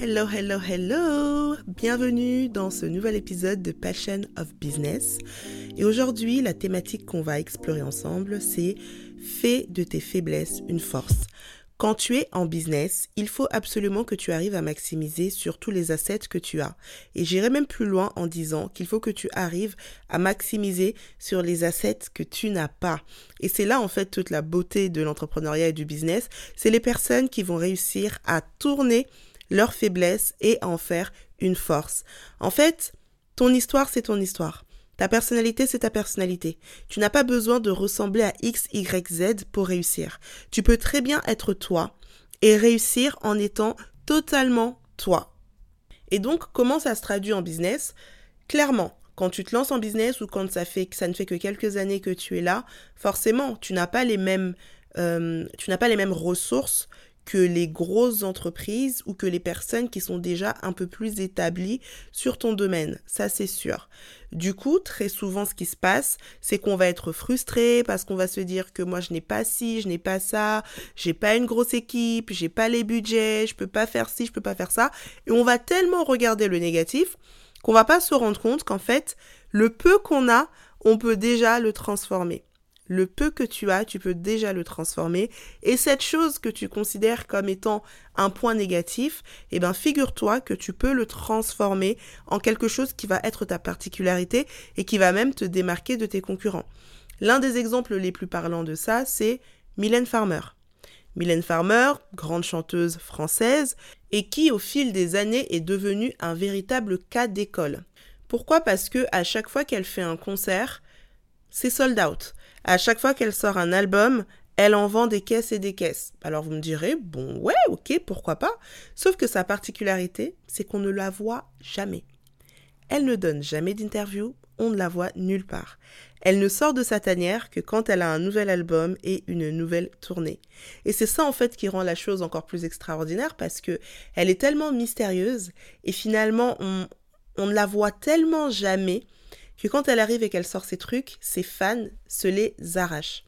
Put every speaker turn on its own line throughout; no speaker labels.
Hello, hello, hello Bienvenue dans ce nouvel épisode de Passion of Business. Et aujourd'hui, la thématique qu'on va explorer ensemble, c'est Fais de tes faiblesses une force. Quand tu es en business, il faut absolument que tu arrives à maximiser sur tous les assets que tu as. Et j'irai même plus loin en disant qu'il faut que tu arrives à maximiser sur les assets que tu n'as pas. Et c'est là en fait toute la beauté de l'entrepreneuriat et du business. C'est les personnes qui vont réussir à tourner leurs faiblesses et en faire une force. En fait, ton histoire, c'est ton histoire. Ta personnalité, c'est ta personnalité. Tu n'as pas besoin de ressembler à X, Y, Z pour réussir. Tu peux très bien être toi et réussir en étant totalement toi. Et donc, comment ça se traduit en business? Clairement, quand tu te lances en business ou quand ça fait ça ne fait que quelques années que tu es là, forcément, tu n'as pas les mêmes euh, tu n'as pas les mêmes ressources que les grosses entreprises ou que les personnes qui sont déjà un peu plus établies sur ton domaine. Ça, c'est sûr. Du coup, très souvent, ce qui se passe, c'est qu'on va être frustré parce qu'on va se dire que moi, je n'ai pas ci, je n'ai pas ça, j'ai pas une grosse équipe, j'ai pas les budgets, je peux pas faire ci, je peux pas faire ça. Et on va tellement regarder le négatif qu'on va pas se rendre compte qu'en fait, le peu qu'on a, on peut déjà le transformer le peu que tu as, tu peux déjà le transformer. Et cette chose que tu considères comme étant un point négatif, eh ben, figure-toi que tu peux le transformer en quelque chose qui va être ta particularité et qui va même te démarquer de tes concurrents. L'un des exemples les plus parlants de ça, c'est Mylène Farmer. Mylène Farmer, grande chanteuse française, et qui au fil des années est devenue un véritable cas d'école. Pourquoi? Parce que à chaque fois qu'elle fait un concert, c'est sold out. À chaque fois qu'elle sort un album, elle en vend des caisses et des caisses. Alors vous me direz, bon ouais, ok, pourquoi pas. Sauf que sa particularité, c'est qu'on ne la voit jamais. Elle ne donne jamais d'interview, on ne la voit nulle part. Elle ne sort de sa tanière que quand elle a un nouvel album et une nouvelle tournée. Et c'est ça en fait qui rend la chose encore plus extraordinaire parce que elle est tellement mystérieuse et finalement on, on ne la voit tellement jamais que quand elle arrive et qu'elle sort ses trucs, ses fans se les arrachent.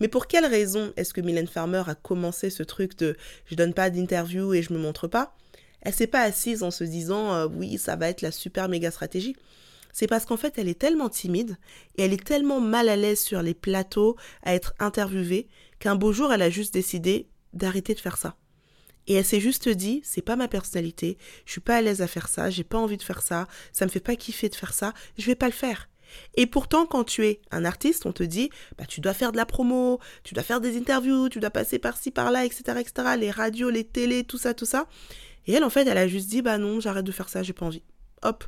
Mais pour quelle raison est-ce que Mylène Farmer a commencé ce truc de je donne pas d'interview et je me montre pas Elle s'est pas assise en se disant euh, oui, ça va être la super méga stratégie. C'est parce qu'en fait, elle est tellement timide et elle est tellement mal à l'aise sur les plateaux à être interviewée qu'un beau jour, elle a juste décidé d'arrêter de faire ça. Et elle s'est juste dit, c'est pas ma personnalité, je suis pas à l'aise à faire ça, j'ai pas envie de faire ça, ça me fait pas kiffer de faire ça, je vais pas le faire. Et pourtant, quand tu es un artiste, on te dit, bah, tu dois faire de la promo, tu dois faire des interviews, tu dois passer par-ci, par-là, etc., etc., les radios, les télés, tout ça, tout ça. Et elle, en fait, elle a juste dit, bah non, j'arrête de faire ça, j'ai pas envie. Hop.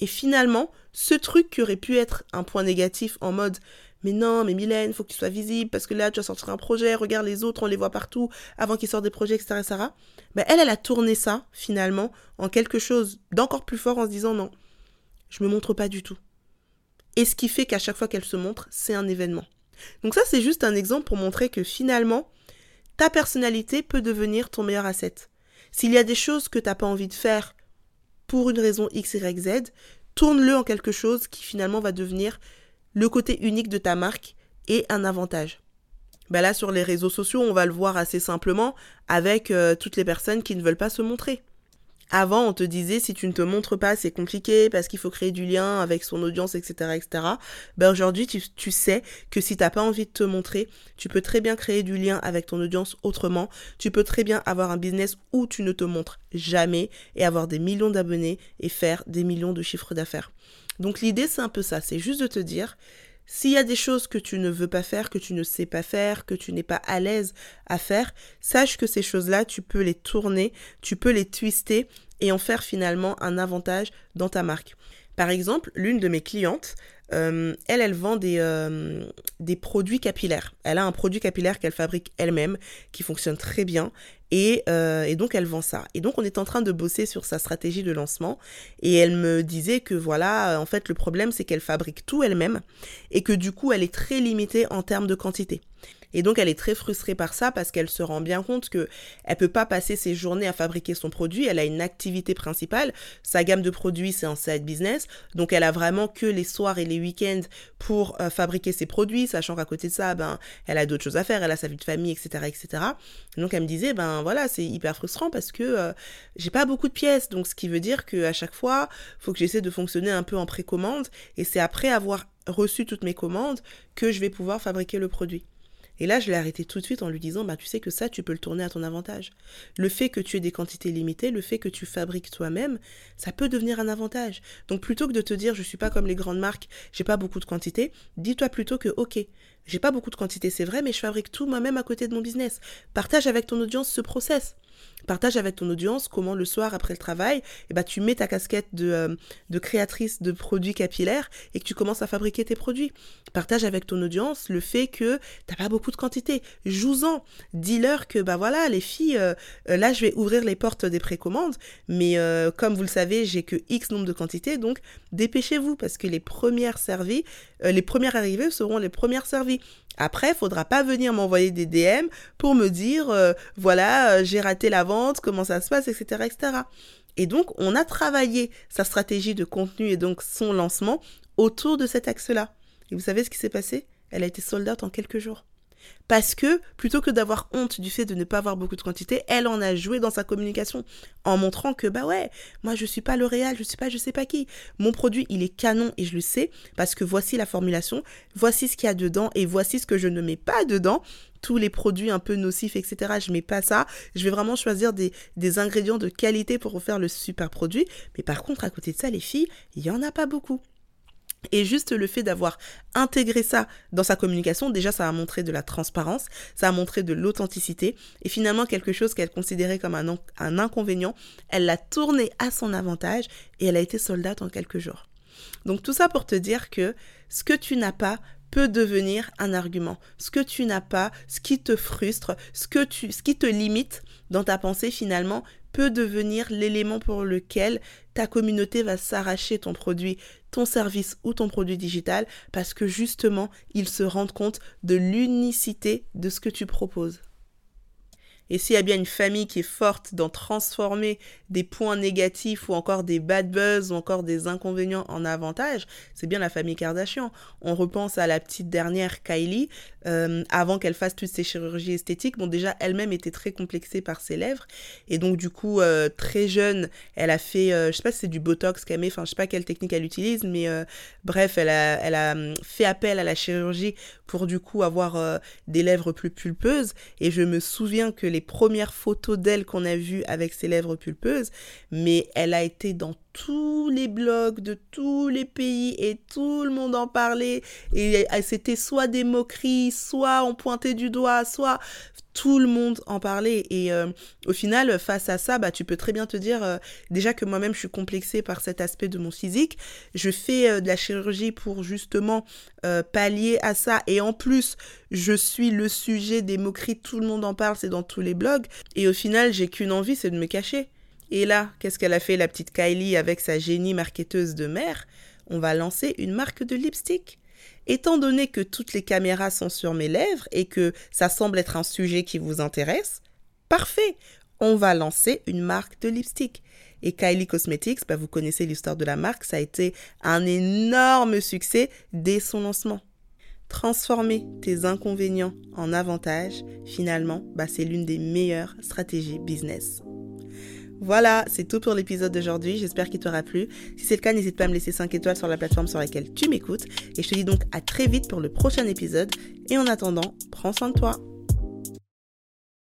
Et finalement, ce truc qui aurait pu être un point négatif en mode, mais non, mais Mylène, faut que tu sois visible parce que là, tu vas sortir un projet, regarde les autres, on les voit partout avant qu'ils sortent des projets, etc.. Ben, elle, elle a tourné ça, finalement, en quelque chose d'encore plus fort en se disant non, je me montre pas du tout. Et ce qui fait qu'à chaque fois qu'elle se montre, c'est un événement. Donc ça, c'est juste un exemple pour montrer que finalement, ta personnalité peut devenir ton meilleur asset. S'il y a des choses que tu n'as pas envie de faire pour une raison X, Y, Z, tourne-le en quelque chose qui finalement va devenir le côté unique de ta marque et un avantage. Ben là, sur les réseaux sociaux, on va le voir assez simplement avec euh, toutes les personnes qui ne veulent pas se montrer. Avant, on te disait si tu ne te montres pas, c'est compliqué parce qu'il faut créer du lien avec son audience, etc., etc. Ben aujourd'hui, tu, tu, sais que si t'as pas envie de te montrer, tu peux très bien créer du lien avec ton audience autrement. Tu peux très bien avoir un business où tu ne te montres jamais et avoir des millions d'abonnés et faire des millions de chiffres d'affaires. Donc l'idée, c'est un peu ça. C'est juste de te dire, s'il y a des choses que tu ne veux pas faire, que tu ne sais pas faire, que tu n'es pas à l'aise à faire, sache que ces choses-là, tu peux les tourner, tu peux les twister et en faire finalement un avantage dans ta marque. Par exemple, l'une de mes clientes, euh, elle, elle vend euh, des produits capillaires. Elle a un produit capillaire qu'elle fabrique elle-même, qui fonctionne très bien. Et, euh, et, donc, elle vend ça. Et donc, on est en train de bosser sur sa stratégie de lancement. Et elle me disait que voilà, en fait, le problème, c'est qu'elle fabrique tout elle-même. Et que du coup, elle est très limitée en termes de quantité. Et donc elle est très frustrée par ça parce qu'elle se rend bien compte que elle peut pas passer ses journées à fabriquer son produit, elle a une activité principale, sa gamme de produits c'est un side business, donc elle a vraiment que les soirs et les week-ends pour euh, fabriquer ses produits, sachant qu'à côté de ça, ben elle a d'autres choses à faire, elle a sa vie de famille, etc. etc. donc elle me disait, ben voilà, c'est hyper frustrant parce que euh, j'ai pas beaucoup de pièces, donc ce qui veut dire qu'à chaque fois, faut que j'essaie de fonctionner un peu en précommande, et c'est après avoir reçu toutes mes commandes que je vais pouvoir fabriquer le produit. Et là, je l'ai arrêté tout de suite en lui disant, bah, tu sais que ça, tu peux le tourner à ton avantage. Le fait que tu aies des quantités limitées, le fait que tu fabriques toi-même, ça peut devenir un avantage. Donc, plutôt que de te dire, je suis pas comme les grandes marques, j'ai pas beaucoup de quantité, dis-toi plutôt que, ok, j'ai pas beaucoup de quantité, c'est vrai, mais je fabrique tout moi-même à côté de mon business. Partage avec ton audience ce process. Partage avec ton audience comment le soir après le travail, eh ben, tu mets ta casquette de, euh, de créatrice de produits capillaires et que tu commences à fabriquer tes produits. Partage avec ton audience le fait que t'as pas beaucoup de quantité. Joue-en. Dis-leur que bah voilà, les filles, euh, euh, là je vais ouvrir les portes des précommandes, mais comme vous le savez, j'ai que X nombre de quantités, donc dépêchez-vous parce que les premières servies, les premières arrivées seront les premières servies. Après, il faudra pas venir m'envoyer des DM pour me dire, euh, voilà, euh, j'ai raté la vente, comment ça se passe, etc., etc. Et donc, on a travaillé sa stratégie de contenu et donc son lancement autour de cet axe-là. Et vous savez ce qui s'est passé? Elle a été sold out en quelques jours. Parce que plutôt que d'avoir honte du fait de ne pas avoir beaucoup de quantité, elle en a joué dans sa communication en montrant que bah ouais, moi je suis pas L'Oréal, je suis pas je sais pas qui. Mon produit, il est canon et je le sais parce que voici la formulation, voici ce qu'il y a dedans et voici ce que je ne mets pas dedans tous les produits un peu nocifs, etc. Je mets pas ça. Je vais vraiment choisir des, ingrédients de qualité pour refaire le super produit. Mais par contre, à côté de ça, les filles, il y en a pas beaucoup. Et juste le fait d'avoir intégré ça dans sa communication, déjà ça a montré de la transparence, ça a montré de l'authenticité, et finalement quelque chose qu'elle considérait comme un, inconvénient, elle l'a tourné à son avantage et elle a été soldate en quelques jours. Donc tout ça pour te dire que ce que tu n'as pas peut devenir un argument. Ce que tu n'as pas, ce qui te frustre, ce, qui te limite dans ta pensée finalement peut devenir l'élément pour lequel ta communauté va s'arracher ton produit, ton service ou ton produit digital parce que justement, ils se rendent compte de l'unicité de ce que tu proposes. Et s'il y a bien une famille qui est forte dans transformer des points négatifs ou encore des bad buzz ou encore des inconvénients en avantages, c'est bien la famille Kardashian. On repense à la petite dernière Kylie, euh, avant qu'elle fasse toutes ses chirurgies esthétiques. Bon, déjà, elle-même était très complexée par ses lèvres. Et donc, du coup, euh, très jeune, elle a fait, euh, je sais pas si c'est du Botox qu'elle met, enfin, je sais pas quelle technique elle utilise, mais bref, elle a, elle a hum, fait appel à la chirurgie pour, du coup, avoir des lèvres plus pulpeuses. Et je me souviens que les premières photos d'elle qu'on a vues avec ses lèvres pulpeuses, mais elle a été dans tous les blogs de tous les pays et tout le monde en parlait. Et c'était soit des moqueries, soit on pointait du doigt, soit tout le monde en parlait. Et euh, au final face à ça bah tu peux très bien te dire euh, déjà que moi-même je suis complexée par cet aspect de mon physique. Je fais euh, de la chirurgie pour justement pallier à ça. Et en plus je suis le sujet des moqueries. Tout le monde en parle c'est dans tous les blogs. Et au final j'ai qu'une envie c'est de me cacher et là, qu'est-ce qu'elle a fait la petite Kylie avec sa génie marketeuse de mère On va lancer une marque de lipstick. Étant donné que toutes les caméras sont sur mes lèvres et que ça semble être un sujet qui vous intéresse, parfait, on va lancer une marque de lipstick. Et Kylie Cosmetics, bah vous connaissez l'histoire de la marque, ça a été un énorme succès dès son lancement. Transformer tes inconvénients en avantages, finalement, bah c'est l'une des meilleures stratégies business. Voilà, c'est tout pour l'épisode d'aujourd'hui. J'espère qu'il t'aura plu. Si c'est le cas, n'hésite pas à me laisser 5 étoiles sur la plateforme sur laquelle tu m'écoutes. Et je te dis donc à très vite pour le prochain épisode. Et en attendant, prends soin de toi.